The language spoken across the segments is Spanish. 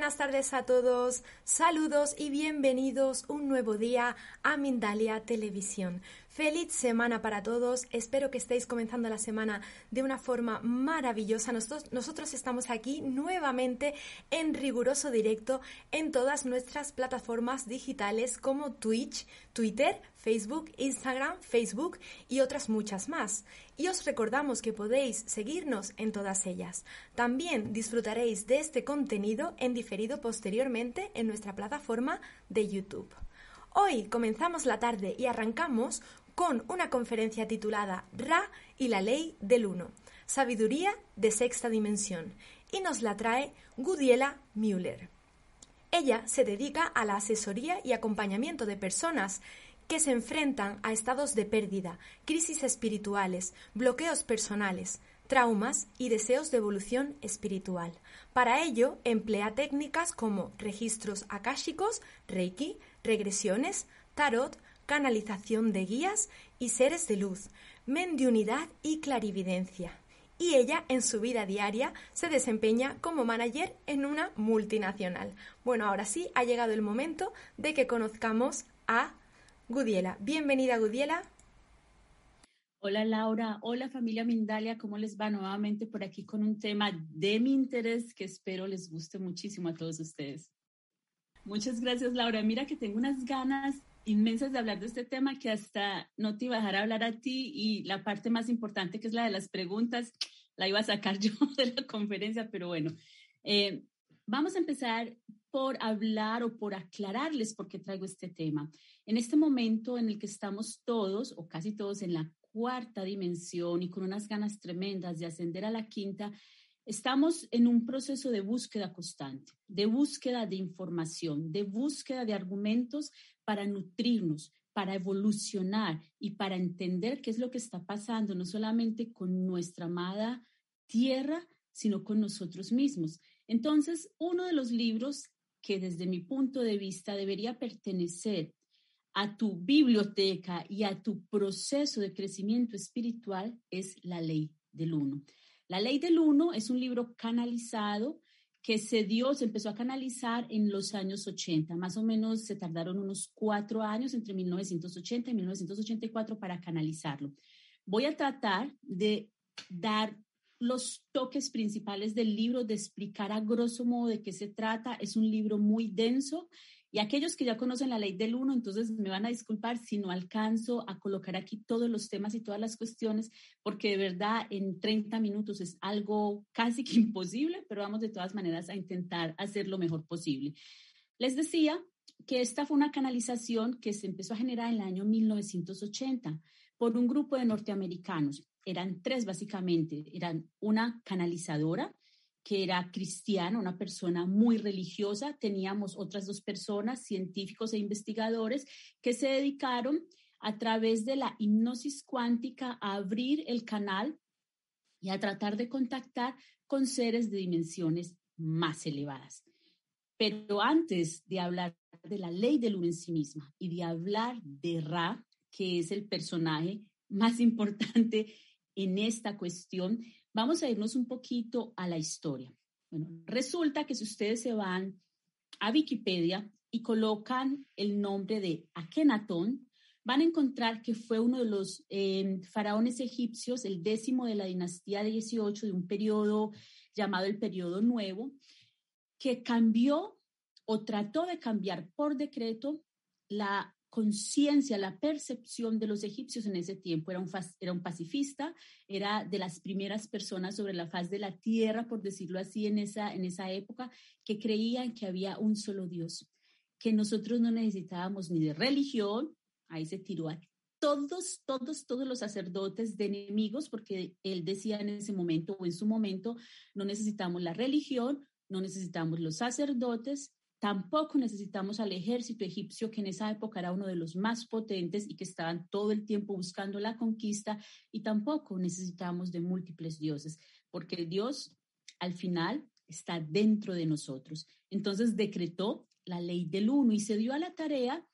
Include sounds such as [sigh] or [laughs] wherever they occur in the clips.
buenas tardes a todos, saludos y bienvenidos un nuevo día a Mindalia Televisión. Feliz semana para todos, espero que estéis comenzando la semana de una forma maravillosa. Nosotros, nosotros estamos aquí nuevamente en riguroso directo en todas nuestras plataformas digitales como Twitch, Twitter, Facebook, Instagram, Facebook y otras muchas más. Y os recordamos que podéis seguirnos en todas ellas. También disfrutaréis de este contenido en diferido posteriormente en nuestra plataforma de YouTube. Hoy comenzamos la tarde y arrancamos con una conferencia titulada Ra y la ley del uno, sabiduría de sexta dimensión, y nos la trae Gudiela Müller. Ella se dedica a la asesoría y acompañamiento de personas que se enfrentan a estados de pérdida, crisis espirituales, bloqueos personales, traumas y deseos de evolución espiritual. Para ello, emplea técnicas como registros akáshicos, reiki, regresiones, tarot, canalización de guías y seres de luz, mendiunidad y clarividencia. Y ella en su vida diaria se desempeña como manager en una multinacional. Bueno, ahora sí ha llegado el momento de que conozcamos a Gudiela. Bienvenida, Gudiela. Hola Laura, hola familia Mindalia, ¿cómo les va nuevamente por aquí con un tema de mi interés que espero les guste muchísimo a todos ustedes? Muchas gracias Laura, mira que tengo unas ganas inmensas de hablar de este tema que hasta no te iba a dejar hablar a ti y la parte más importante que es la de las preguntas la iba a sacar [laughs] yo de la conferencia, pero bueno, eh, vamos a empezar por hablar o por aclararles por qué traigo este tema. En este momento en el que estamos todos o casi todos en la cuarta dimensión y con unas ganas tremendas de ascender a la quinta, estamos en un proceso de búsqueda constante, de búsqueda de información, de búsqueda de argumentos para nutrirnos, para evolucionar y para entender qué es lo que está pasando, no solamente con nuestra amada tierra, sino con nosotros mismos. Entonces, uno de los libros que desde mi punto de vista debería pertenecer a tu biblioteca y a tu proceso de crecimiento espiritual es la ley del uno. La ley del uno es un libro canalizado que se dio, se empezó a canalizar en los años 80, más o menos se tardaron unos cuatro años entre 1980 y 1984 para canalizarlo. Voy a tratar de dar los toques principales del libro, de explicar a grosso modo de qué se trata. Es un libro muy denso y aquellos que ya conocen la ley del uno, entonces me van a disculpar si no alcanzo a colocar aquí todos los temas y todas las cuestiones, porque de verdad en 30 minutos es algo casi que [laughs] imposible, pero vamos de todas maneras a intentar hacer lo mejor posible. Les decía que esta fue una canalización que se empezó a generar en el año 1980 por un grupo de norteamericanos. Eran tres básicamente. Eran una canalizadora, que era cristiana, una persona muy religiosa. Teníamos otras dos personas, científicos e investigadores, que se dedicaron a través de la hipnosis cuántica a abrir el canal y a tratar de contactar con seres de dimensiones más elevadas. Pero antes de hablar de la ley del uno en sí misma y de hablar de Ra, que es el personaje más [laughs] importante en esta cuestión, vamos a irnos un poquito a la historia. Bueno, resulta que si ustedes se van a Wikipedia y colocan el nombre de Akenatón, van a encontrar que fue uno de los eh, faraones egipcios, el décimo de la dinastía de 18, de un periodo llamado el periodo nuevo, que cambió o trató de cambiar por decreto la conciencia, la percepción de los egipcios en ese tiempo. Era un, era un pacifista, era de las primeras personas sobre la faz de la tierra, por decirlo así, en esa, en esa época, que creían que había un solo Dios, que nosotros no necesitábamos ni de religión, ahí se tiró a todos, todos, todos los sacerdotes de enemigos, porque él decía en ese momento o en su momento, no necesitamos la religión, no necesitamos los sacerdotes, tampoco necesitamos al ejército egipcio, que en esa época era uno de los más potentes y que estaban todo el tiempo buscando la conquista, y tampoco necesitamos de múltiples dioses, porque Dios al final está dentro de nosotros. Entonces decretó la ley del uno y se dio a la tarea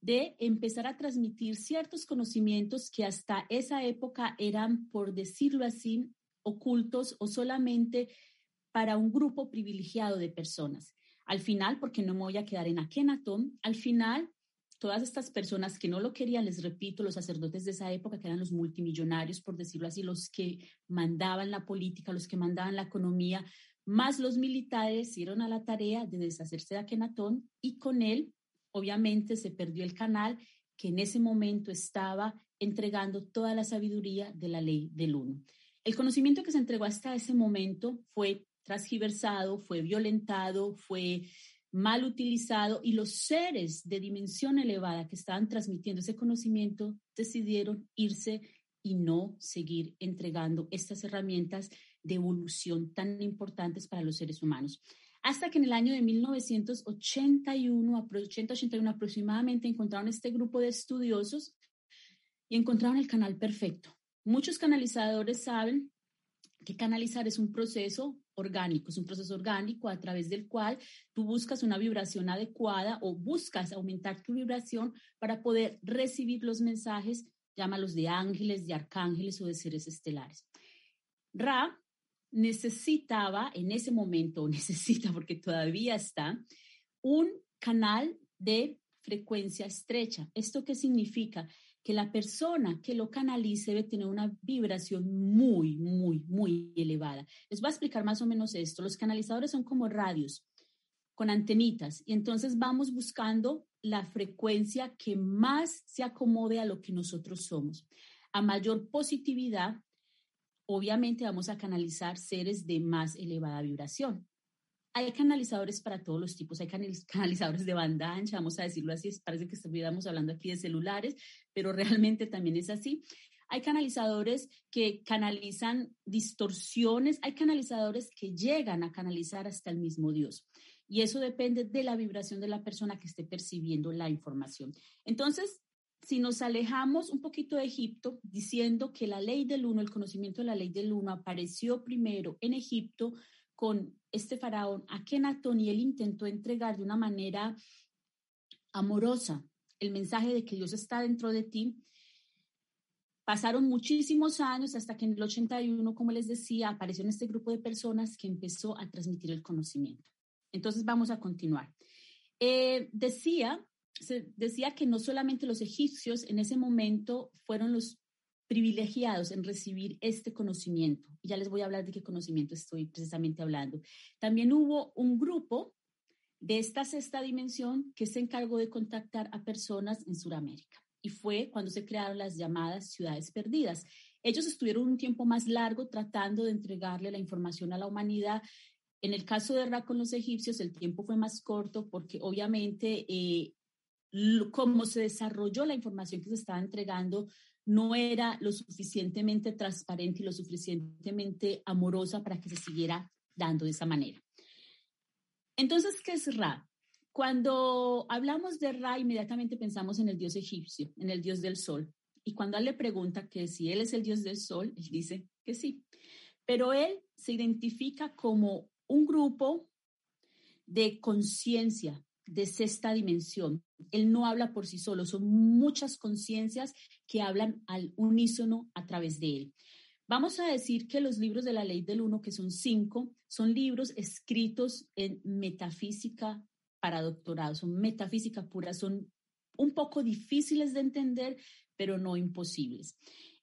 de empezar a transmitir ciertos conocimientos que hasta esa época eran, por decirlo así, ocultos o solamente para un grupo privilegiado de personas. Al final, porque no me voy a quedar en Akenatón, al final todas estas personas que no lo querían, les repito, los sacerdotes de esa época, que eran los multimillonarios, por decirlo así, los que mandaban la política, los que mandaban la economía, más los militares, dieron a la tarea de deshacerse de Akenatón y con él obviamente se perdió el canal que en ese momento estaba entregando toda la sabiduría de la ley del uno. El conocimiento que se entregó hasta ese momento fue transgiversado, fue violentado, fue mal utilizado y los seres de dimensión elevada que estaban transmitiendo ese conocimiento decidieron irse y no seguir entregando estas herramientas de evolución tan importantes para los seres humanos hasta que en el año de 1981, 80-81 aproximadamente, encontraron este grupo de estudiosos y encontraron el canal perfecto. Muchos canalizadores saben que canalizar es un proceso orgánico, es un proceso orgánico a través del cual tú buscas una vibración adecuada o buscas aumentar tu vibración para poder recibir los mensajes, llámalos de ángeles, de arcángeles o de seres estelares. Ra necesitaba en ese momento, [laughs] necesita porque todavía está, un canal de frecuencia estrecha. ¿Esto qué significa? Que la persona que lo canalice debe tener una vibración muy, muy, muy elevada. Les voy a explicar más o menos esto. Los canalizadores son como radios con antenitas y entonces vamos buscando la frecuencia que más se acomode a lo que nosotros somos. A mayor positividad, obviamente vamos a canalizar seres de más elevada vibración. Hay canalizadores para todos los tipos, hay [laughs] canalizadores de banda ancha, vamos a decirlo así, parece que estuviéramos hablando aquí de celulares, pero realmente también es así. Hay canalizadores que canalizan distorsiones, hay canalizadores que llegan a canalizar hasta el mismo Dios. Y eso depende de la vibración de la persona que esté percibiendo la información. Entonces, si nos alejamos un poquito de Egipto, diciendo que la ley del uno, el conocimiento de la ley del uno, apareció primero en Egipto con este faraón Akenatón y él intentó entregar de una manera amorosa el mensaje de que Dios está dentro de ti. Pasaron muchísimos años hasta que en el 81, como les decía, apareció en este grupo de personas que empezó a transmitir el conocimiento. Entonces vamos a continuar. Eh, decía se decía que no solamente los egipcios en ese momento fueron los privilegiados en recibir este conocimiento. Ya les voy a hablar de qué conocimiento estoy precisamente hablando. También hubo un grupo de esta sexta dimensión que se encargó de contactar a personas en Sudamérica. Y fue cuando se crearon las llamadas ciudades perdidas. Ellos estuvieron un tiempo más largo tratando de entregarle la información a la humanidad. En el caso de Ra con los egipcios, el tiempo fue más corto porque obviamente eh, cómo se desarrolló la información que se estaba entregando no era lo suficientemente transparente y lo suficientemente amorosa para que se siguiera dando de esa manera. Entonces, ¿qué es Ra? Cuando hablamos de Ra, inmediatamente pensamos en el dios egipcio, en el dios del sol. Y cuando él le pregunta que si él es el dios del sol, él dice que sí. Pero él se identifica como un grupo de conciencia, de sexta dimensión. Él no habla por sí solo, son muchas conciencias que hablan al unísono a través de él. Vamos a decir que los libros de la ley del uno, que son cinco, son libros escritos en metafísica para doctorado, son metafísica pura, son un poco difíciles de entender, pero no imposibles.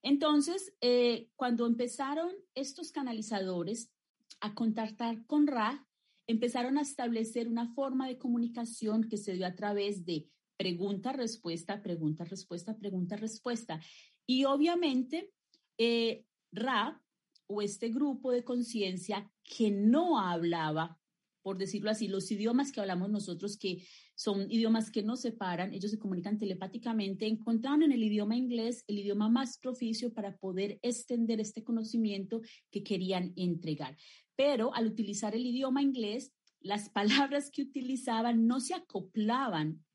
Entonces, eh, cuando empezaron estos canalizadores a contactar con Ra, empezaron a establecer una forma de comunicación que se dio a través de pregunta, respuesta, pregunta, respuesta, pregunta, respuesta. Y obviamente, eh, Ra o este grupo de conciencia que no hablaba por decirlo así, los idiomas que hablamos nosotros, que son idiomas que nos separan, ellos se comunican telepáticamente, encontraron en el idioma inglés el idioma más propicio para poder extender este conocimiento que querían entregar. Pero al utilizar el idioma inglés, las palabras que utilizaban no se acoplaban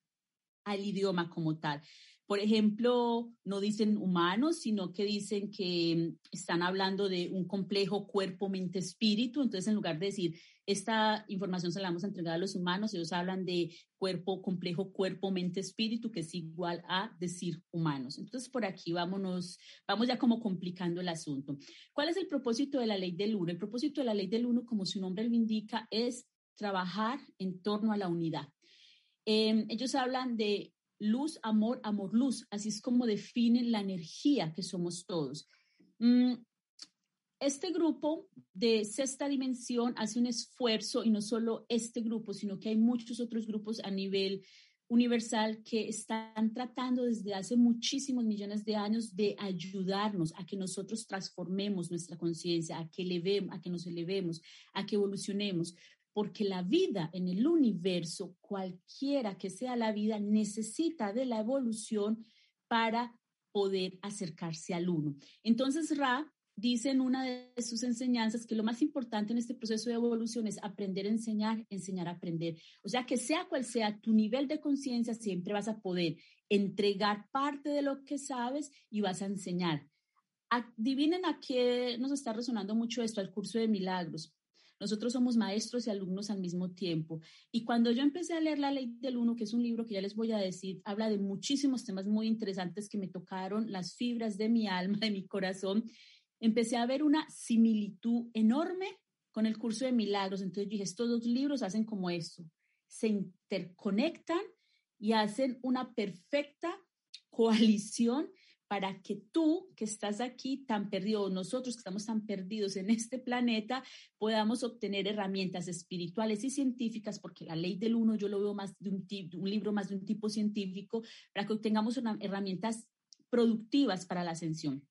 al idioma como tal. Por ejemplo, no dicen humanos, sino que dicen que están hablando de un complejo cuerpo, mente, espíritu. Entonces, en lugar de decir, esta información se la vamos a entregar a los humanos, ellos hablan de cuerpo, complejo, cuerpo, mente, espíritu, que es igual a decir humanos. Entonces, por aquí vámonos, vamos ya como complicando el asunto. ¿Cuál es el propósito de la ley del uno? El propósito de la ley del uno, como su nombre lo indica, es trabajar en torno a la unidad. Em, ellos hablan de luz, amor, amor, luz. Así es como definen la energía que somos todos. Mm, este grupo de sexta dimensión hace un esfuerzo y no solo este grupo, sino que hay muchos otros grupos a nivel universal que están tratando desde hace muchísimos millones de años de ayudarnos a que nosotros transformemos nuestra conciencia, a que elevemos, a que nos elevemos, a que evolucionemos, porque la vida en el universo, cualquiera que sea la vida, necesita de la evolución para poder acercarse al uno. Entonces, Ra dice en una de sus enseñanzas que lo más importante en este proceso de evolución es aprender a enseñar, enseñar a aprender. O sea, que sea cual sea tu nivel de conciencia, siempre vas a poder entregar parte de lo que sabes y vas a enseñar. Adivinen a qué nos está resonando mucho esto, al curso de milagros. Nosotros somos maestros y alumnos al mismo tiempo. Y cuando yo empecé a leer La Ley del Uno, que es un libro que ya les voy a decir, habla de muchísimos temas muy interesantes que me tocaron las fibras de mi alma, de mi corazón, empecé a ver una similitud enorme con el curso de milagros. Entonces dije, estos dos libros hacen como esto, se interconectan y hacen una perfecta coalición para que tú que estás aquí tan perdido, nosotros que estamos tan perdidos en este planeta, podamos obtener herramientas espirituales y científicas, porque la ley del uno yo lo veo más de un, libro más de un tipo científico, para que obtengamos herramientas productivas para la ascensión.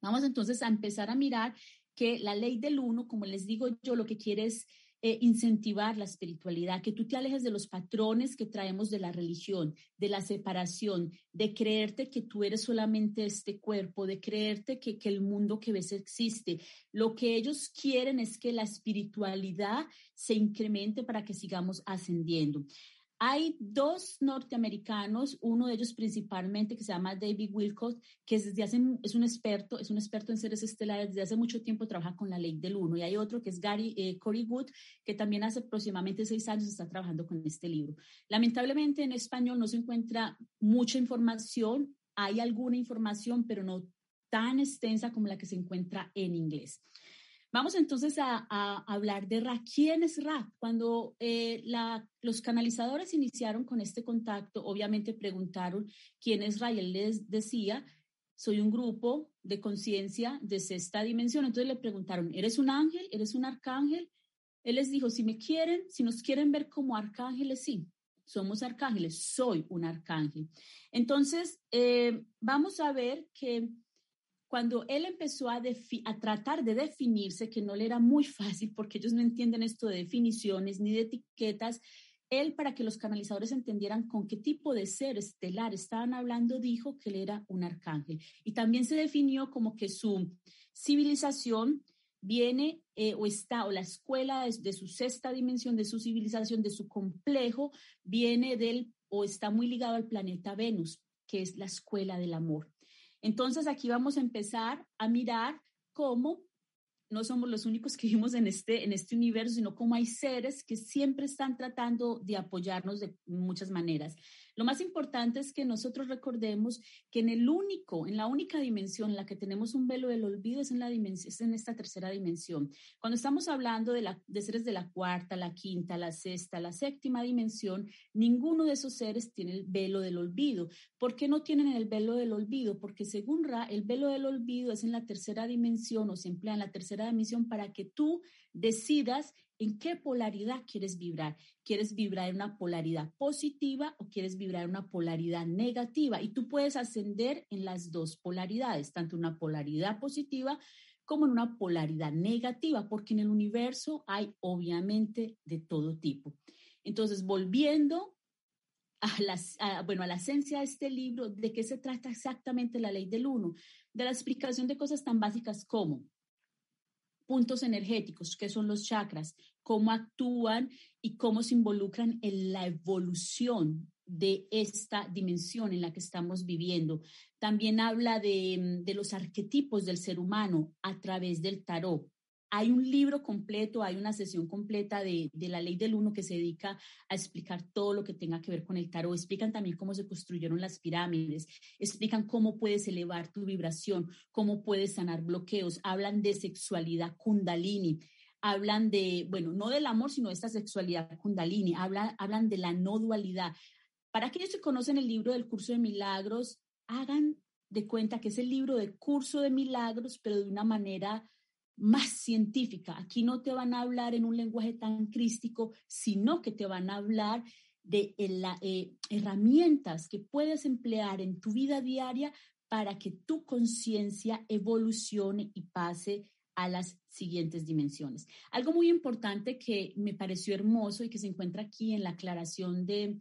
Vamos entonces a empezar a mirar que la ley del uno, como les digo yo, lo que quiere es eh, incentivar la espiritualidad, que tú te alejes de los patrones que traemos de la religión, de la separación, de creerte que tú eres solamente este cuerpo, de creerte que, que el mundo que ves existe. Lo que ellos quieren es que la espiritualidad se incremente para que sigamos ascendiendo. Hay dos norteamericanos, uno de ellos principalmente que se llama David Wilcox, que es, desde hace, es un experto, es un experto en seres estelares, desde hace mucho tiempo trabaja con la ley del uno. Y hay otro que es Gary eh, Cory Wood, que también hace aproximadamente seis años está trabajando con este libro. Lamentablemente en español no se encuentra mucha información, hay alguna información, pero no tan extensa como la que se encuentra en inglés. Vamos entonces a, hablar de Ra. ¿Quién es Ra? Cuando eh, los canalizadores iniciaron con este contacto, obviamente preguntaron quién es Ra y él les decía, soy un grupo de conciencia de sexta dimensión. Entonces le preguntaron, ¿eres un ángel? ¿Eres un arcángel? Él les dijo, si me quieren, si nos quieren ver como arcángeles, sí, somos arcángeles, soy un arcángel. Entonces, eh, vamos a ver que cuando él empezó a, tratar de definirse, que no le era muy fácil porque ellos no entienden esto de definiciones ni de etiquetas, él, para que los canalizadores entendieran con qué tipo de ser estelar estaban hablando, dijo que él era un arcángel. Y también se definió como que su civilización viene eh, o está, o la escuela de su sexta dimensión, de su civilización, de su complejo, viene del o está muy ligado al planeta Venus, que es la escuela del amor. Entonces aquí vamos a empezar a mirar cómo no somos los únicos que vivimos en este, en este universo, sino cómo hay seres que siempre están tratando de apoyarnos de muchas maneras. Lo más importante es que nosotros recordemos que en el único, en la única dimensión en la que tenemos un velo del olvido es en la es en esta tercera dimensión. Cuando estamos hablando de, la, de seres de la cuarta, la quinta, la sexta, la séptima dimensión, ninguno de esos seres tiene el velo del olvido. ¿Por qué no tienen el velo del olvido? Porque según Ra, el velo del olvido es en la tercera dimensión o se emplea en la tercera dimensión para que tú decidas en qué polaridad quieres vibrar. ¿Quieres vibrar en una polaridad positiva o quieres vibrar en una polaridad negativa? Y tú puedes ascender en las dos polaridades, tanto una polaridad positiva como en una polaridad negativa, porque en el universo hay obviamente de todo tipo. Entonces, volviendo a la, bueno, a la esencia de este libro, ¿de qué se trata exactamente la ley del uno? De la explicación de cosas tan básicas como puntos energéticos, que son los chakras, cómo actúan y cómo se involucran en la evolución de esta dimensión en la que estamos viviendo. También habla de, de los arquetipos del ser humano a través del tarot. Hay un libro completo, hay una sesión completa de, de, la ley del uno que se dedica a explicar todo lo que tenga que ver con el tarot. Explican también cómo se construyeron las pirámides, explican cómo puedes elevar tu vibración, cómo puedes sanar bloqueos, hablan de sexualidad kundalini hablan de, bueno, no del amor, sino de esta sexualidad kundalini, hablan, hablan de la no dualidad. Para aquellos que conocen el libro del curso de milagros, hagan de cuenta que es el libro de curso de milagros, pero de una manera más científica. Aquí no te van a hablar en un lenguaje tan crístico, sino que te van a hablar de eh, herramientas que puedes emplear en tu vida diaria para que tu conciencia evolucione y pase a las siguientes dimensiones. Algo muy importante que me pareció hermoso y que se encuentra aquí en la aclaración de,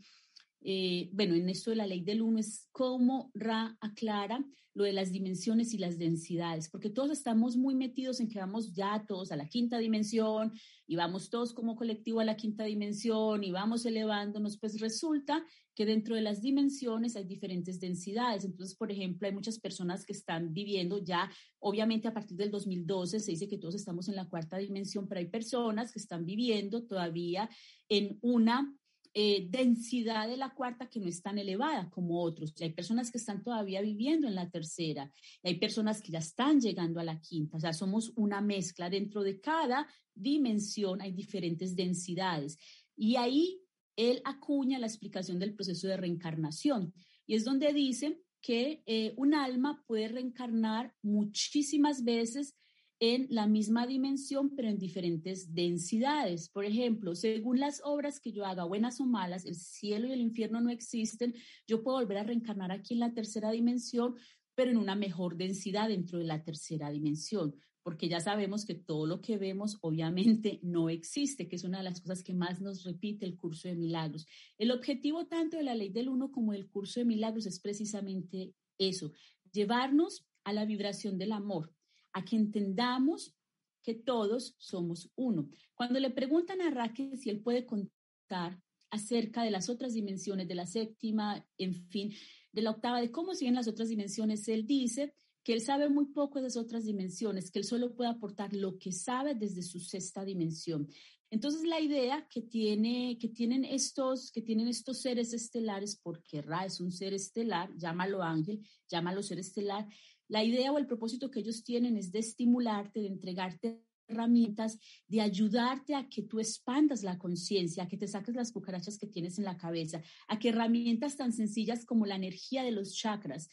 eh, bueno, en esto de la ley del uno es cómo Ra aclara lo de las dimensiones y las densidades, porque todos estamos muy metidos en que vamos ya todos a la quinta dimensión y vamos todos como colectivo a la quinta dimensión y vamos elevándonos, pues resulta que dentro de las dimensiones hay diferentes densidades. Entonces, por ejemplo, hay muchas personas que están viviendo ya, obviamente a partir del 2012 se dice que todos estamos en la cuarta dimensión, pero hay personas que están viviendo todavía en una eh, densidad de la cuarta que no es tan elevada como otros. Y hay personas que están todavía viviendo en la tercera, y hay personas que ya están llegando a la quinta. O sea, somos una mezcla. Dentro de cada dimensión hay diferentes densidades. Y ahí él acuña la explicación del proceso de reencarnación. Y es donde dice que eh, un alma puede reencarnar muchísimas veces en la misma dimensión, pero en diferentes densidades. Por ejemplo, según las obras que yo haga, buenas o malas, el cielo y el infierno no existen, yo puedo volver a reencarnar aquí en la tercera dimensión, pero en una mejor densidad dentro de la tercera dimensión, porque ya sabemos que todo lo que vemos obviamente [laughs] no existe, que es una de las cosas que más nos repite el curso de milagros. El objetivo tanto de la ley del uno como del curso de milagros es precisamente eso, llevarnos a la vibración del amor, a que entendamos que todos somos uno. Cuando le preguntan a Raquel si él puede contar acerca de las otras dimensiones, de la séptima, en fin, de la octava, de cómo siguen las otras dimensiones, él dice que él sabe muy poco de esas otras dimensiones, que él solo puede aportar lo que sabe desde su sexta dimensión. Entonces la idea que tiene que tienen estos que tienen estos seres estelares porque Ra es un ser estelar, llámalo ángel, llámalo ser estelar, la idea o el propósito que ellos tienen es de estimularte, de entregarte herramientas, de ayudarte a que tú expandas la conciencia, a que te saques las cucarachas que tienes en la cabeza, a que herramientas tan sencillas como la energía de los chakras,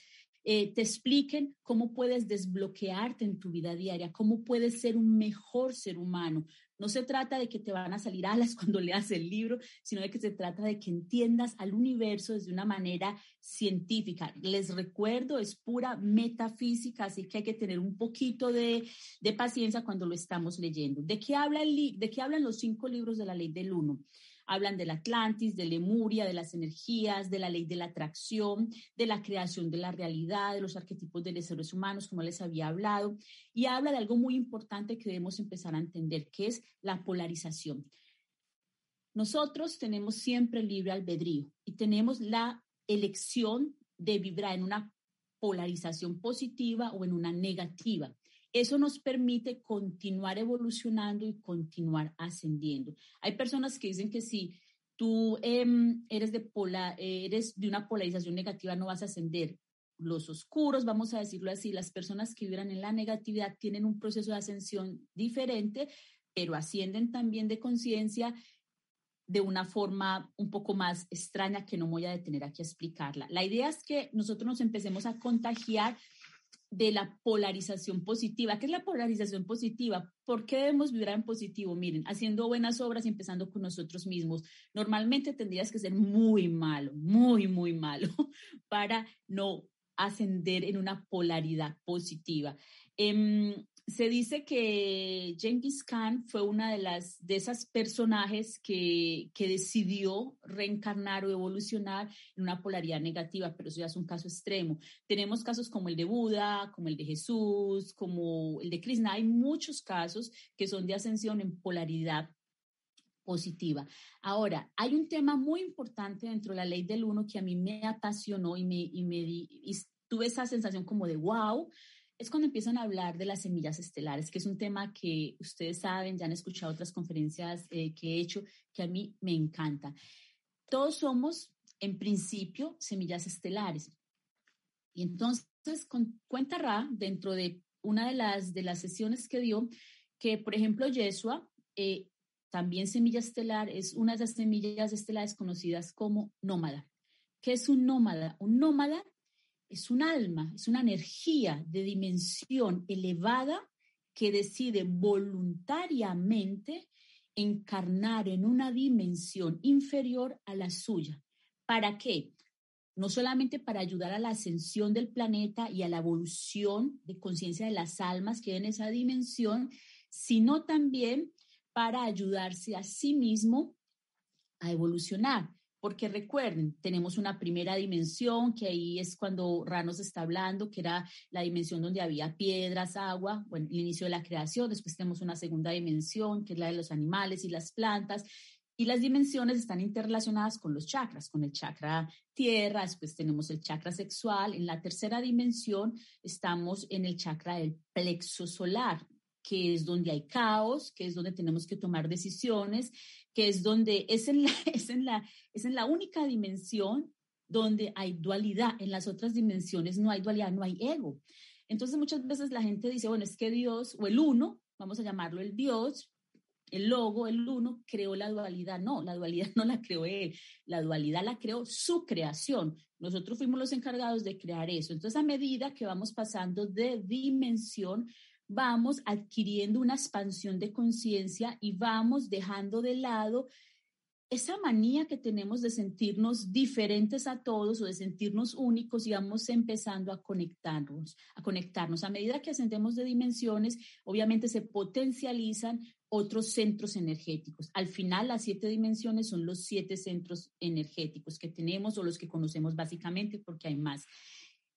eh, te expliquen cómo puedes desbloquearte en tu vida diaria, cómo puedes ser un mejor ser humano. No se trata de que te van a salir alas [laughs] cuando leas el libro, sino de que se trata de que entiendas al universo desde una manera científica. Les recuerdo, es pura metafísica, así que hay que tener un poquito de, de paciencia cuando lo estamos leyendo. ¿De qué, habla el, ¿De qué hablan los cinco libros de la ley del uno? Hablan del Atlantis, de Lemuria, de las energías, de la ley de la atracción, de la creación de la realidad, de los arquetipos de los seres humanos, como les había hablado, y habla de algo muy importante que debemos empezar a entender, que es la polarización. Nosotros tenemos siempre libre albedrío y tenemos la elección de vibrar en una polarización positiva o en una negativa. Eso nos permite continuar evolucionando y continuar ascendiendo. Hay personas que dicen que si tú em, eres, de eres de una polarización negativa no vas a ascender. Los oscuros, vamos a decirlo así, las personas que vibran en la negatividad tienen un proceso de ascensión diferente, pero ascienden también de conciencia de una forma un poco más extraña que no voy a detener aquí a explicarla. La idea es que nosotros nos empecemos a contagiar de la polarización positiva. ¿Qué es la polarización positiva? ¿Por qué debemos vibrar en positivo? Miren, haciendo buenas obras empezando con nosotros mismos. Normalmente tendrías que ser muy malo, muy, muy malo [laughs] para no ascender en una polaridad positiva. Em, se dice que Genghis Khan fue una de las de esas personajes que, que decidió reencarnar o evolucionar en una polaridad negativa, pero eso ya es un caso extremo. Tenemos casos como el de Buda, como el de Jesús, como el de Krishna. Hay muchos casos que son de ascensión en polaridad positiva. Ahora, hay un tema muy importante dentro de la ley del uno que a mí me apasionó y me, y me y tuve esa sensación como de wow, es cuando empiezan a hablar de las semillas estelares, que es un tema que ustedes saben, ya han escuchado otras conferencias eh, que he hecho, que a mí me encanta. Todos somos, en principio, semillas estelares. Y entonces, con, cuenta Ra, dentro de una de las, de las sesiones que dio, que, por ejemplo, Yeshua eh, también semilla estelar, es una de las semillas estelares conocidas como nómada. ¿Qué es un nómada? Un nómada es un alma, es una energía de dimensión elevada que decide voluntariamente encarnar en una dimensión inferior a la suya. ¿Para qué? No solamente para ayudar a la ascensión del planeta y a la evolución de conciencia de las almas que en esa dimensión, sino también para ayudarse a sí mismo a evolucionar. Porque recuerden, tenemos una primera dimensión, que ahí es cuando Ranos está hablando, que era la dimensión donde había piedras, agua, el inicio de la creación. Después tenemos una segunda dimensión, que es la de los animales y las plantas. Y las dimensiones están interrelacionadas con los chakras, con el chakra tierra, después tenemos el chakra sexual. En la tercera dimensión estamos en el chakra del plexo solar, que es donde hay caos, que es donde tenemos que tomar decisiones, que es donde [laughs] es en la, es en la, es en la única dimensión donde hay dualidad. En las otras dimensiones no hay dualidad, no hay ego. Entonces muchas veces la gente dice, bueno, es que Dios o el uno, vamos a llamarlo el Dios, el logo, el uno, creó la dualidad. No, la dualidad [laughs] no la creó él, la dualidad la creó su creación. Nosotros fuimos los encargados de crear eso. Entonces, a medida que vamos pasando de dimensión, vamos adquiriendo una expansión de conciencia y vamos dejando de lado esa manía que tenemos de sentirnos diferentes a todos o de sentirnos únicos y vamos empezando a conectarnos, a conectarnos. A medida que ascendemos de dimensiones, obviamente se potencializan otros centros energéticos. Al final, las siete dimensiones son los siete centros energéticos que tenemos o los que conocemos básicamente porque hay más.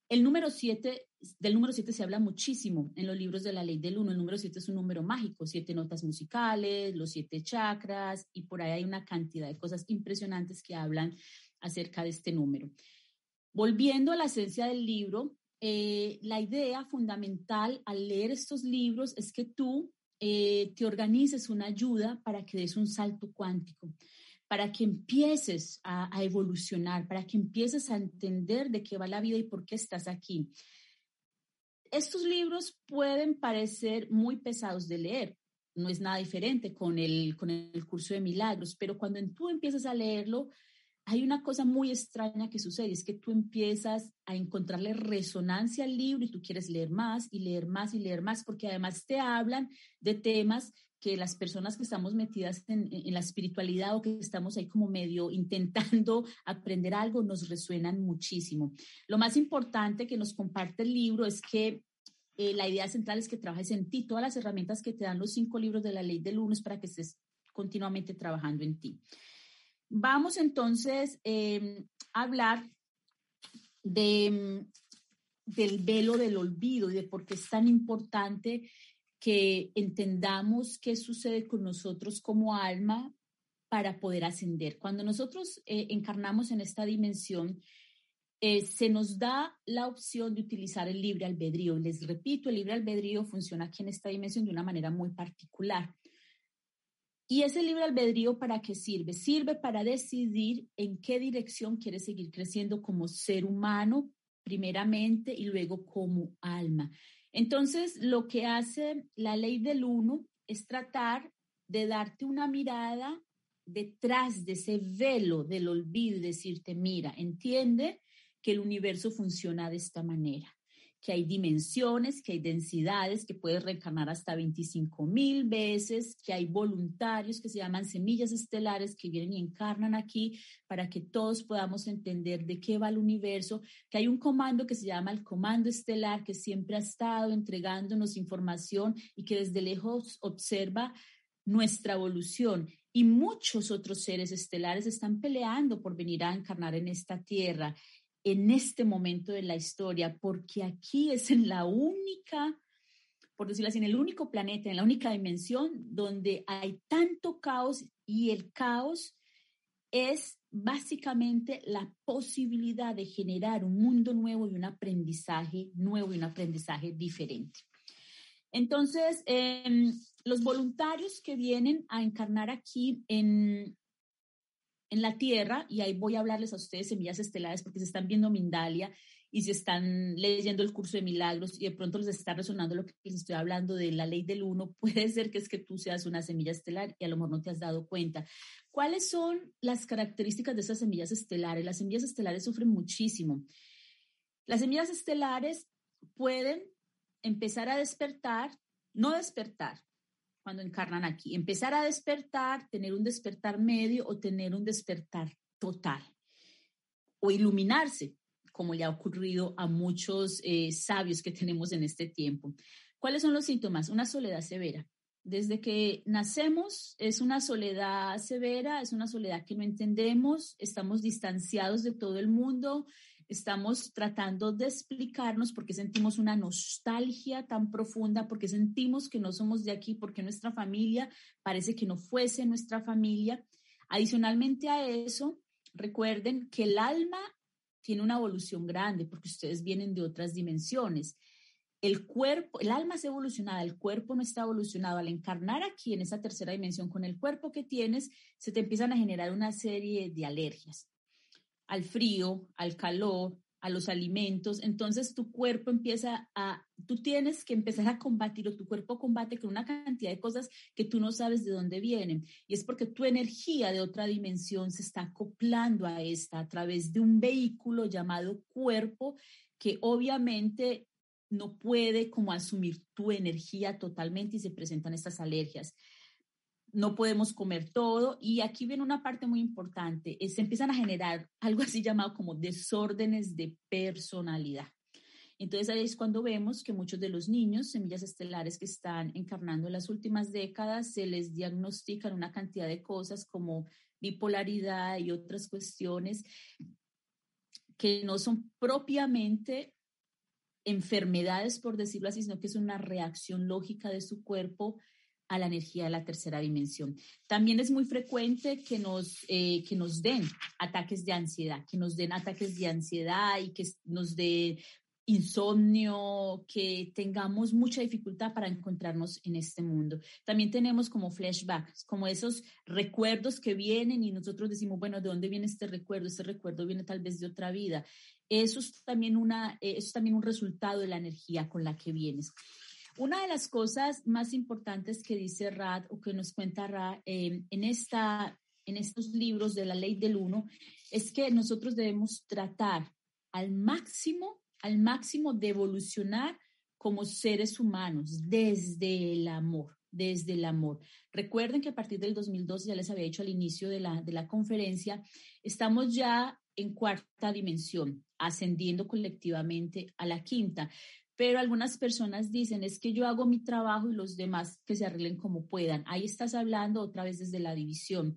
El número siete, del número siete se habla muchísimo en los libros de la ley del uno. El número siete es un número mágico, siete notas musicales, los siete chakras, y por ahí hay una cantidad de cosas impresionantes que hablan acerca de este número. Volviendo a la esencia del libro, eh, la idea fundamental al leer estos libros es que tú eh, te organices una ayuda para que des un salto cuántico para que empieces a, evolucionar, para que empieces a entender de qué va la vida y por qué estás aquí. Estos libros pueden parecer muy pesados de leer, no es nada diferente con el, con el curso de milagros, pero cuando tú empiezas a leerlo, hay una cosa muy extraña que sucede, es que tú empiezas a encontrarle resonancia al libro y tú quieres leer más y leer más y leer más, porque además te hablan de temas que las personas que estamos metidas en, la espiritualidad o que estamos ahí como medio [laughs] intentando aprender algo nos resuenan muchísimo. Lo más importante que nos comparte el libro es que eh, la idea central es que trabajes en ti. Todas las herramientas que te dan los cinco libros de la ley del lunes para que estés continuamente trabajando en ti. Vamos entonces em, a hablar de, del velo del olvido y de por qué es tan importante que entendamos qué sucede con nosotros como alma para poder ascender. Cuando nosotros eh, encarnamos en esta dimensión, eh, se nos da la opción de utilizar el libre albedrío. Les repito, el libre albedrío funciona aquí en esta dimensión de una manera muy particular. ¿Y ese libre albedrío para qué sirve? Sirve para decidir en qué dirección quieres seguir creciendo como ser humano, primeramente, y luego como alma. Entonces, lo que hace la ley del uno es tratar de darte una mirada detrás de ese velo del olvido y decirte, mira, entiende que el universo funciona de esta manera, que hay dimensiones, que hay densidades, que puedes reencarnar hasta 25 mil veces, que hay voluntarios que se llaman semillas estelares que vienen y encarnan aquí para que todos podamos entender de qué va el universo, que hay un comando que se llama el comando estelar que siempre ha estado entregándonos información y que desde lejos observa nuestra evolución. Y muchos otros seres estelares están peleando por venir a encarnar en esta tierra en este momento de la historia, porque aquí es en la única, por decirlo así, en el único planeta, en la única dimensión donde hay tanto caos y el caos es básicamente la posibilidad de generar un mundo nuevo y un aprendizaje nuevo y un aprendizaje diferente. Entonces, em, los voluntarios que vienen a encarnar aquí en, en la Tierra, y ahí voy a hablarles a ustedes semillas estelares porque se están viendo Mindalia y se están leyendo el curso de milagros y de pronto les está resonando lo que les estoy hablando de la ley del uno, [laughs] puede ser que es que tú seas una semilla estelar y a lo mejor no te has dado cuenta. ¿Cuáles son las características de esas semillas estelares? Las semillas estelares sufren muchísimo. Las semillas estelares pueden empezar a despertar, no despertar, cuando encarnan aquí. Empezar a despertar, tener un despertar medio o tener un despertar total. O iluminarse, como le ha ocurrido a muchos eh, sabios que tenemos en este tiempo. ¿Cuáles son los síntomas? Una soledad severa. Desde que nacemos es una soledad severa, es una soledad que no entendemos, estamos distanciados de todo el mundo, estamos tratando de explicarnos por qué sentimos una nostalgia tan profunda, porque sentimos que no somos de aquí, porque nuestra familia parece que no fuese nuestra familia. Adicionalmente a eso, recuerden que el alma tiene una evolución grande porque ustedes vienen de otras dimensiones. El cuerpo, el alma es evolucionada, el cuerpo no está evolucionado. Al encarnar aquí en esa tercera dimensión con el cuerpo que tienes, se te empiezan a generar una serie de alergias al frío, al calor, a los alimentos, entonces tu cuerpo empieza a, tú tienes que empezar a combatir o tu cuerpo combate con una cantidad de cosas que tú no sabes de dónde vienen. Y es porque tu energía de otra dimensión se está acoplando a esta a través de un vehículo llamado cuerpo que obviamente no puede como asumir tu energía totalmente y se presentan estas alergias no podemos comer todo. Y aquí viene una parte muy importante, se empiezan a generar algo así llamado como desórdenes de personalidad. Entonces ahí es cuando vemos que muchos de los niños, semillas estelares que están encarnando en las últimas décadas, se les diagnostican una cantidad de cosas como bipolaridad y otras cuestiones que no son propiamente enfermedades, por decirlo así, sino que es una reacción lógica de su cuerpo a la energía de la tercera dimensión. También es muy frecuente que nos, eh, que nos den ataques de ansiedad, que nos den ataques de ansiedad y que nos den insomnio, que tengamos mucha dificultad para encontrarnos en este mundo. También tenemos como flashbacks, como esos recuerdos que vienen y nosotros decimos, bueno, ¿de dónde viene este recuerdo? Este recuerdo viene tal vez de otra vida. Eso es también, una, eh, eso es también un resultado de la energía con la que vienes. Una de las cosas más importantes que dice Rad o que nos cuenta Rad em, en, esta, en estos libros de la ley del uno es que nosotros debemos tratar al máximo, al máximo de evolucionar como seres humanos desde el amor, desde el amor. Recuerden que a partir del 2012, ya les había dicho al inicio de la, de la conferencia, estamos ya en cuarta dimensión, ascendiendo colectivamente a la quinta pero algunas personas dicen es que yo hago mi trabajo y los demás que se arreglen como puedan. Ahí estás hablando otra vez desde la división.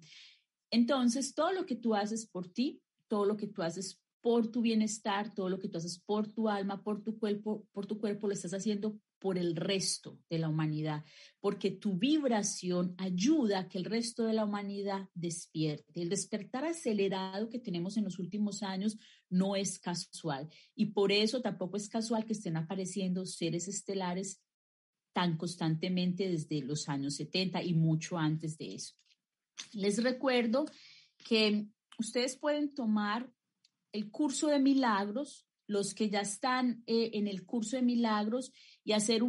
Entonces, todo lo que tú haces por ti, todo lo que tú haces por tu bienestar, todo lo que tú haces por tu alma, por tu cuerpo, por tu cuerpo lo estás haciendo por el resto de la humanidad, porque tu vibración ayuda a que el resto de la humanidad despierte. El despertar acelerado que tenemos en los últimos años no es casual y por eso tampoco es casual que estén apareciendo seres estelares tan constantemente desde los años 70 y mucho antes de eso. Les recuerdo que ustedes pueden tomar el curso de milagros los que ya están eh, en el curso de milagros y hacer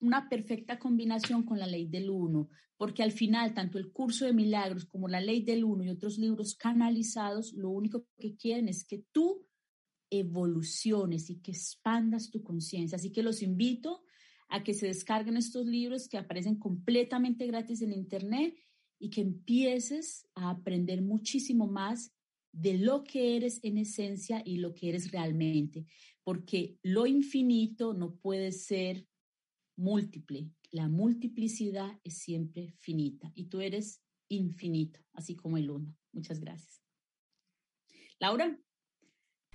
una perfecta combinación con la ley del uno, porque al final tanto el curso de milagros como la ley del uno y otros libros canalizados, lo único que quieren es que tú evoluciones y que expandas tu conciencia. Así que los invito a que se descarguen estos libros que aparecen completamente gratis en Internet y que empieces a aprender muchísimo más de lo que eres en esencia y lo que eres realmente, porque lo infinito no puede ser múltiple, la multiplicidad es siempre finita y tú eres infinito, así como el uno. Muchas gracias. Laura.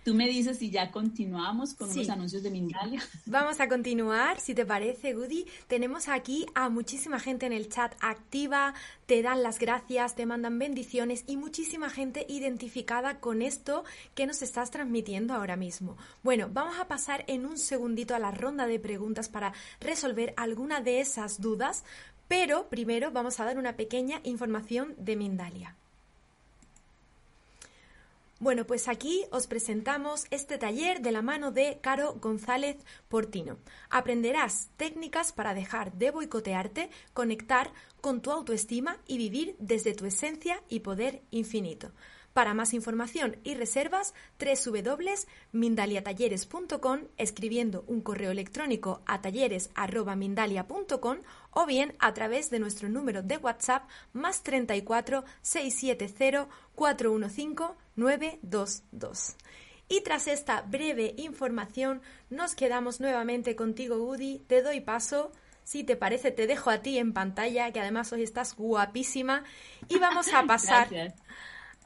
Tú me dices si ya continuamos con los anuncios de Mindalia. [laughs] Vamos a continuar, si te parece, Goody. Tenemos aquí a muchísima gente en el chat activa, te dan las gracias, te mandan bendiciones y muchísima gente identificada con esto que nos estás transmitiendo ahora mismo. Bueno, vamos a pasar en un segundito a la ronda de preguntas para resolver alguna de esas dudas, pero primero vamos a dar una pequeña información de Mindalia. Bueno, pues aquí os presentamos este taller de la mano de Caro González Portino. Aprenderás técnicas para dejar de boicotearte, conectar con tu autoestima y vivir desde tu esencia y poder infinito. Para más información y reservas, www.mindaliatalleres.com escribiendo un correo electrónico a talleres.mindalia.com o bien a través de nuestro número de WhatsApp más 34 670 415 922. Y tras esta breve información, nos quedamos nuevamente contigo, Woody. Te doy paso. Si te parece, te dejo a ti en pantalla, que además hoy estás guapísima. Y vamos a [laughs] pasar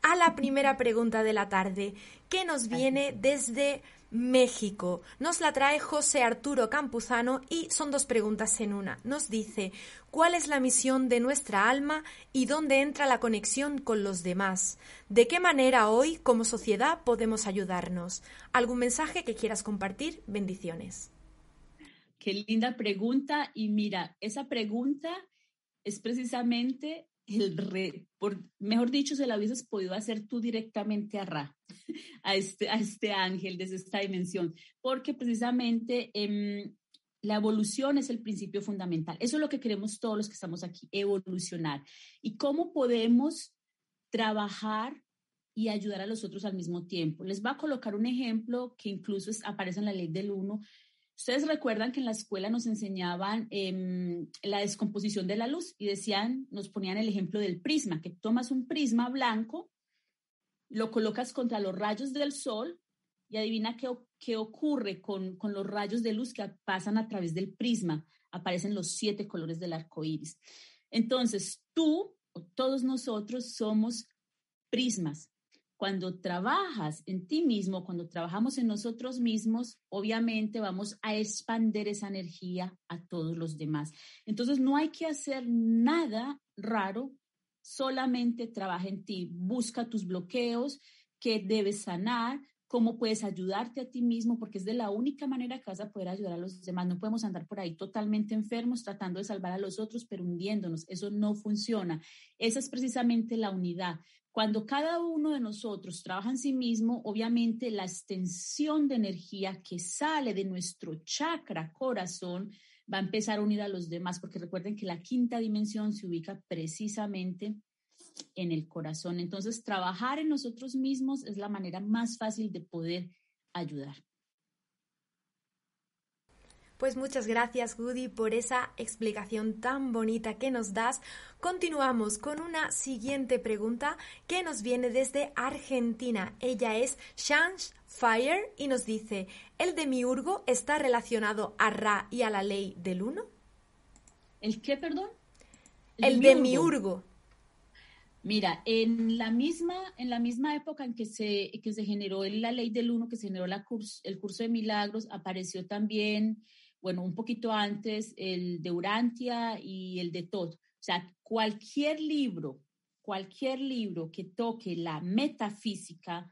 a la primera pregunta de la tarde, que nos viene desde México. Nos la trae José Arturo Campuzano y son dos preguntas en una. Nos dice, ¿cuál es la misión de nuestra alma y dónde entra la conexión con los demás? ¿De qué manera hoy, como sociedad, podemos ayudarnos? ¿Algún mensaje que quieras compartir? Bendiciones. Qué linda pregunta y mira, esa pregunta es precisamente el re, por, mejor dicho, se la hubieses podido hacer tú directamente a Ra, [laughs] a este, a este ángel desde esta dimensión, porque precisamente em, la evolución es el principio fundamental. Eso es lo que queremos todos los que estamos aquí, evolucionar. ¿Y cómo podemos trabajar y ayudar a los otros al mismo tiempo? Les va a colocar un ejemplo que incluso aparece en la ley del uno, Ustedes recuerdan que en la escuela nos enseñaban em, la descomposición de la luz y decían, nos ponían el ejemplo del prisma, que tomas un prisma blanco, lo colocas contra los rayos del sol y adivina qué, qué ocurre con, con, los rayos de luz que pasan a través del prisma. Aparecen los siete colores del arco iris. Entonces, tú o todos nosotros somos prismas cuando trabajas en ti mismo, cuando trabajamos en nosotros mismos, obviamente vamos a expandir esa energía a todos los demás. Entonces no hay que hacer nada raro, solamente trabaja en ti, busca tus bloqueos, que debes sanar, cómo puedes ayudarte a ti mismo, porque es de la única manera que vas a poder ayudar a los demás. No podemos andar por ahí totalmente enfermos tratando de salvar a los otros, pero hundiéndonos. Eso no funciona. Esa es precisamente la unidad. Cuando cada uno de nosotros trabaja en sí mismo, obviamente la extensión de energía que sale de nuestro chakra corazón va a empezar a unir a los demás, porque recuerden que la quinta dimensión se ubica precisamente en el corazón. Entonces, trabajar en nosotros mismos es la manera más fácil de poder ayudar. Pues muchas gracias, Goody, por esa explicación tan bonita que nos das. Continuamos con una siguiente pregunta que nos viene desde Argentina. Ella es Shans Fire y nos dice: ¿El demiurgo está relacionado a Ra y a la ley del uno? ¿El qué, perdón? El, demiurgo. Mira, en la misma, en la misma época en que se, que se generó la ley del uno, que se generó la el curso de milagros, apareció también bueno, un poquito antes el de Urantia y el de Todd. O sea, cualquier libro, cualquier libro que toque la metafísica,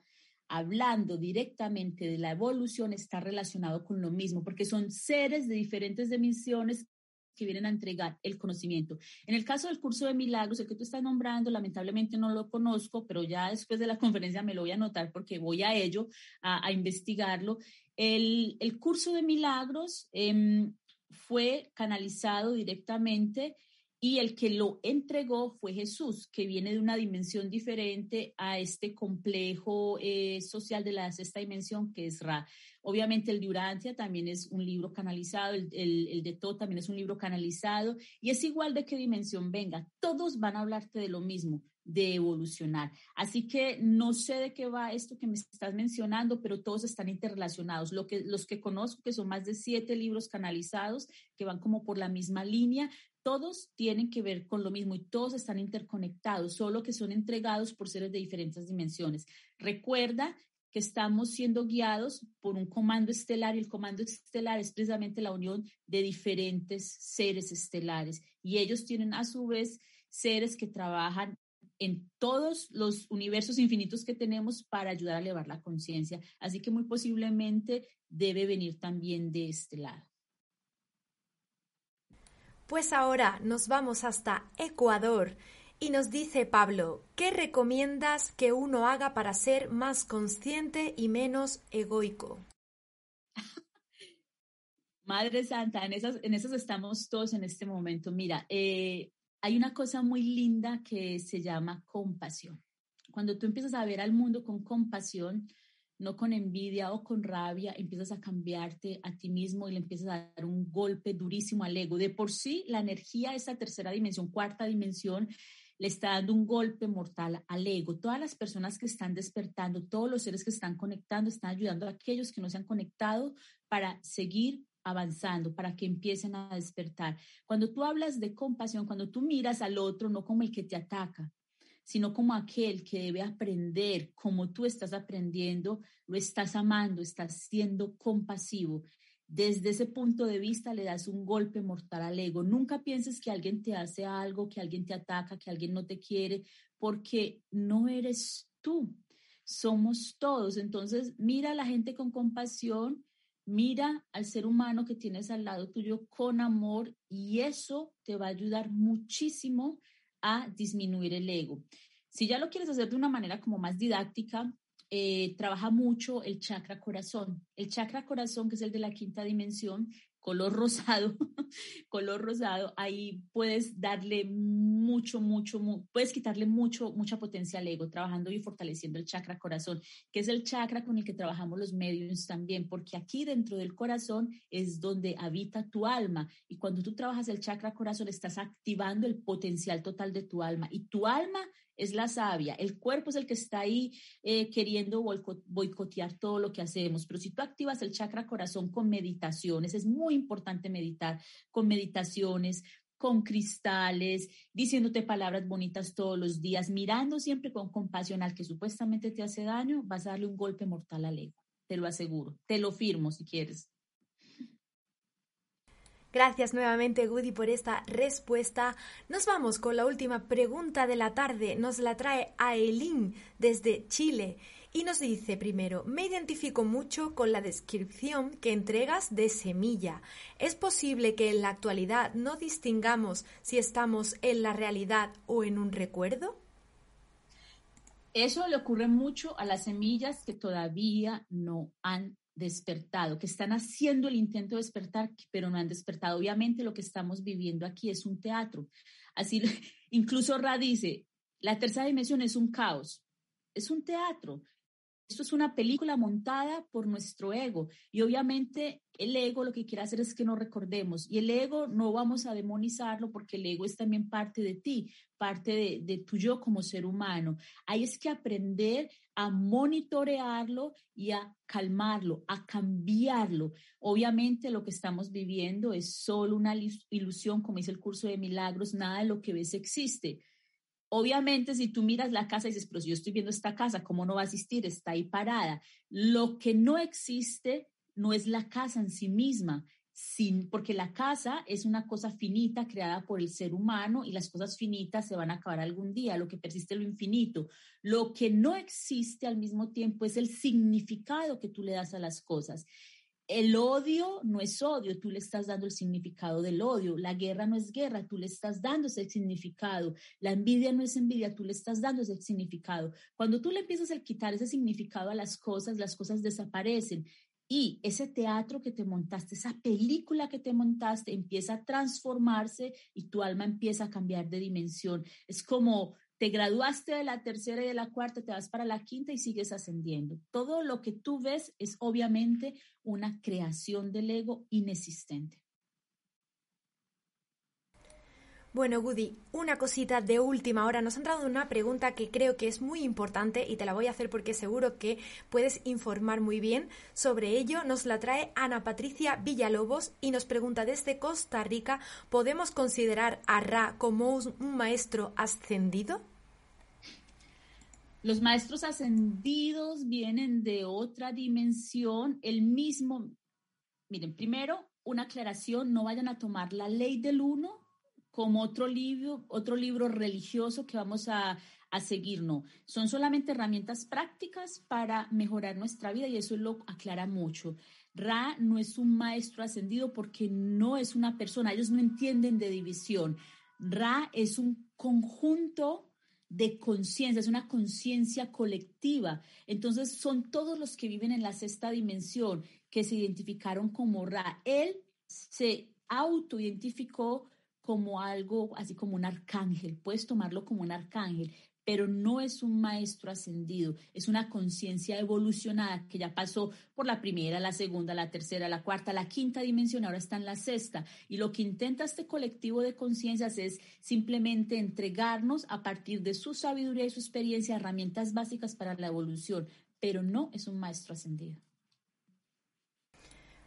hablando directamente de la evolución, está relacionado con lo mismo, porque son seres de diferentes dimensiones que vienen a entregar el conocimiento. En el caso del curso de milagros, el que tú estás nombrando, lamentablemente no lo conozco, pero ya después de la [laughs] conferencia me lo voy a anotar porque voy a ello, a, a investigarlo. El, curso de milagros em, fue canalizado directamente y el que lo entregó fue Jesús, que viene de una dimensión diferente a este complejo eh, social de la sexta dimensión, que es Ra. Obviamente el de Urantia también es un libro canalizado, el, el de Todo también es un libro canalizado, y es igual de qué dimensión venga, todos van a hablarte de lo mismo de evolucionar. Así que no sé de qué va esto que me estás mencionando, pero todos están interrelacionados. Lo que, los que conozco, que son más de siete libros canalizados, que van como por la misma línea, todos tienen que ver con lo mismo y todos están interconectados, solo que son entregados por seres de diferentes dimensiones. Recuerda que estamos siendo guiados por un comando estelar y el comando estelar es precisamente la unión de diferentes seres estelares y ellos tienen a su vez seres que trabajan en todos los universos infinitos que tenemos para ayudar a elevar la conciencia. Así que muy posiblemente debe venir también de este lado. Pues ahora nos vamos hasta Ecuador y nos dice Pablo, ¿qué recomiendas que uno haga para ser más consciente y menos egoico? [laughs] Madre Santa, en esas, en esas estamos todos en este momento. Mira, eh, hay una cosa muy linda que se llama compasión. Cuando tú empiezas a ver al mundo con compasión, no con envidia o con rabia, empiezas a cambiarte a ti mismo y le empiezas a dar un golpe durísimo al ego. De por sí, la energía, esa tercera dimensión, cuarta dimensión, le está dando un golpe mortal al ego. Todas las personas que están despertando, todos los seres que están conectando, están ayudando a aquellos que no se han conectado para seguir avanzando, para que empiecen a despertar. Cuando tú hablas de compasión, cuando tú miras al otro, no como el que te ataca, sino como aquel que debe aprender, como tú estás aprendiendo, lo estás amando, estás siendo compasivo. Desde ese punto de vista le das un golpe mortal al ego. Nunca pienses que alguien te hace algo, que alguien te ataca, que alguien no te quiere, porque no eres tú, somos todos. Entonces, mira a la gente con compasión Mira al ser humano que tienes al lado tuyo con amor y eso te va a ayudar muchísimo a disminuir el ego. Si ya lo quieres hacer de una manera como más didáctica, eh, trabaja mucho el chakra corazón. El chakra corazón, que es el de la quinta dimensión, color rosado, [laughs] color rosado, ahí puedes darle mucho, mucho, puedes quitarle mucho, mucha potencia al ego, trabajando y fortaleciendo el chakra corazón, que es el chakra con el que trabajamos los medios también, porque aquí dentro del corazón es donde habita tu alma. Y cuando tú trabajas el chakra corazón, estás activando el potencial total de tu alma. Y tu alma es la sabia. El cuerpo es el que está ahí eh, queriendo boicotear todo lo que hacemos. Pero si tú activas el chakra corazón con meditaciones, es muy importante meditar con meditaciones, con cristales, diciéndote palabras bonitas todos los días, mirando siempre con compasión al que supuestamente te hace daño, vas a darle un golpe mortal al ego. Te lo aseguro. Te lo firmo si quieres. Gracias nuevamente, Goody, por esta respuesta. Nos vamos con la última pregunta de la tarde. Nos la trae Aelín desde Chile y nos dice primero, me identifico mucho con la descripción que entregas de semilla. ¿Es posible que en la actualidad no distingamos si estamos en la realidad o en un recuerdo? Eso le ocurre mucho a las semillas que todavía no han despertado, que están haciendo el intento de despertar, pero no han despertado. Obviamente lo que estamos viviendo aquí es un teatro. Así, [laughs] incluso Ra dice, la tercera dimensión es un caos, es un teatro. Esto es una película montada por nuestro ego y obviamente el ego lo que quiere hacer es que no recordemos y el ego no vamos a demonizarlo porque el ego es también parte de ti, parte de, de tu yo como ser humano. Hay es que aprender a monitorearlo y a calmarlo, a cambiarlo. Obviamente lo que estamos viviendo es solo una ilusión, como dice el curso de milagros, nada de lo que ves existe Obviamente, si tú miras la casa y dices, pero si yo estoy viendo esta casa, ¿cómo no va a existir? Está ahí parada. Lo que no existe no es la casa en sí misma, sin, porque la casa es una cosa finita creada por el ser humano y las cosas finitas se van a acabar algún día, lo que persiste lo infinito. Lo que no existe al mismo tiempo es el significado que tú le das a las cosas. El odio no es odio, tú le estás dando el significado del odio. La guerra no es guerra, tú le estás dando ese significado. La envidia no es envidia, tú le estás dando ese significado. Cuando tú le empiezas a quitar ese significado a las cosas, las cosas desaparecen. y ese teatro que te montaste, esa película que te montaste empieza a transformarse y tu alma empieza a cambiar de dimensión. Es como te graduaste de la tercera y de la cuarta, te vas para la quinta y sigues ascendiendo. Todo lo que tú ves es obviamente una creación del ego inexistente. Bueno, Goody, una cosita de última hora. Nos han dado una pregunta que creo que es muy importante y te la voy a hacer porque seguro que puedes informar muy bien sobre ello. Nos la trae Ana Patricia Villalobos y nos pregunta desde Costa Rica, ¿podemos considerar a Ra como un maestro ascendido? Los maestros ascendidos vienen de otra dimensión, el mismo, miren, primero, una aclaración, no vayan a tomar la ley del uno como otro libro, otro libro religioso que vamos a, a seguir, no. Son solamente herramientas prácticas para mejorar nuestra vida y eso lo aclara mucho. Ra no es un maestro ascendido porque no es una persona, ellos no entienden de división. Ra es un conjunto de conciencia, es una conciencia colectiva. Entonces son todos los que viven en la sexta dimensión que se identificaron como Ra. Él se autoidentificó como algo, así como un arcángel, puedes tomarlo como un arcángel, pero no es un maestro ascendido, es una conciencia evolucionada que ya pasó por la primera, la segunda, la tercera, la cuarta, la quinta dimensión, ahora está en la sexta. Y lo que intenta este colectivo de conciencias es simplemente entregarnos a partir de su sabiduría y su experiencia herramientas básicas para la evolución, pero no es un maestro ascendido.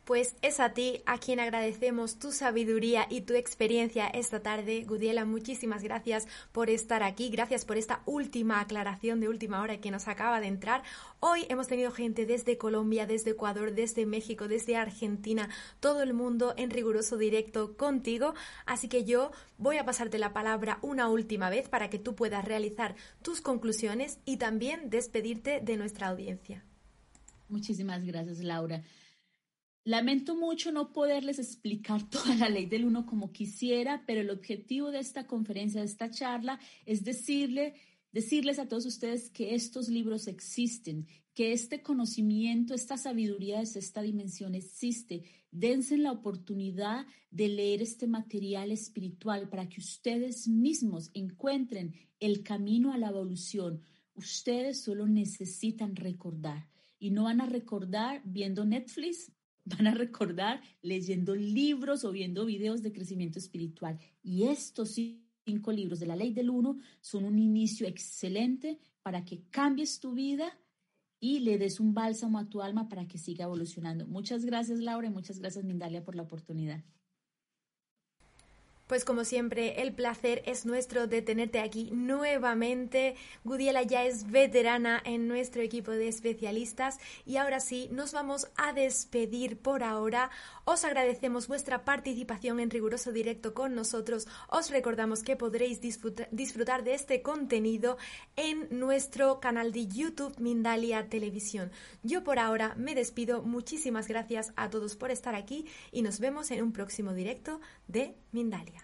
Pues es a ti a quien agradecemos tu sabiduría y tu experiencia esta tarde. Gudiela, muchísimas gracias por estar aquí. Gracias por esta última aclaración de última hora que nos acaba de entrar. Hoy hemos tenido gente desde Colombia, desde Ecuador, desde México, desde Argentina, todo el mundo en riguroso directo contigo. Así que yo voy a pasarte la palabra una última vez para que tú puedas realizar tus conclusiones y también despedirte de nuestra audiencia. Muchísimas gracias, Laura. Lamento mucho no poderles explicar [laughs] toda la ley del uno como quisiera, pero el objetivo de esta conferencia, de esta charla, es decirle, decirles a todos ustedes que estos libros existen, que este conocimiento, esta sabiduría esta dimensión existe. Dense la oportunidad de leer este material espiritual para que ustedes mismos encuentren el camino a la evolución. Ustedes solo necesitan recordar y no van a recordar viendo Netflix van a recordar leyendo libros o viendo videos de crecimiento espiritual. Y estos cinco libros de la ley del uno son un inicio excelente para que cambies tu vida y le des un bálsamo a tu alma para que siga evolucionando. Muchas gracias, Laura, y muchas gracias, Mindalia, por la oportunidad. Pues como siempre, el placer es nuestro de tenerte aquí nuevamente. Gudiela ya es veterana en nuestro equipo de especialistas y ahora sí, nos vamos a despedir por ahora. Os agradecemos vuestra participación en riguroso directo con nosotros. Os recordamos que podréis disfrutar de este contenido en nuestro canal de YouTube Mindalia Televisión. Yo por ahora me despido. Muchísimas gracias a todos por estar aquí y nos vemos en un próximo directo de Mindalia.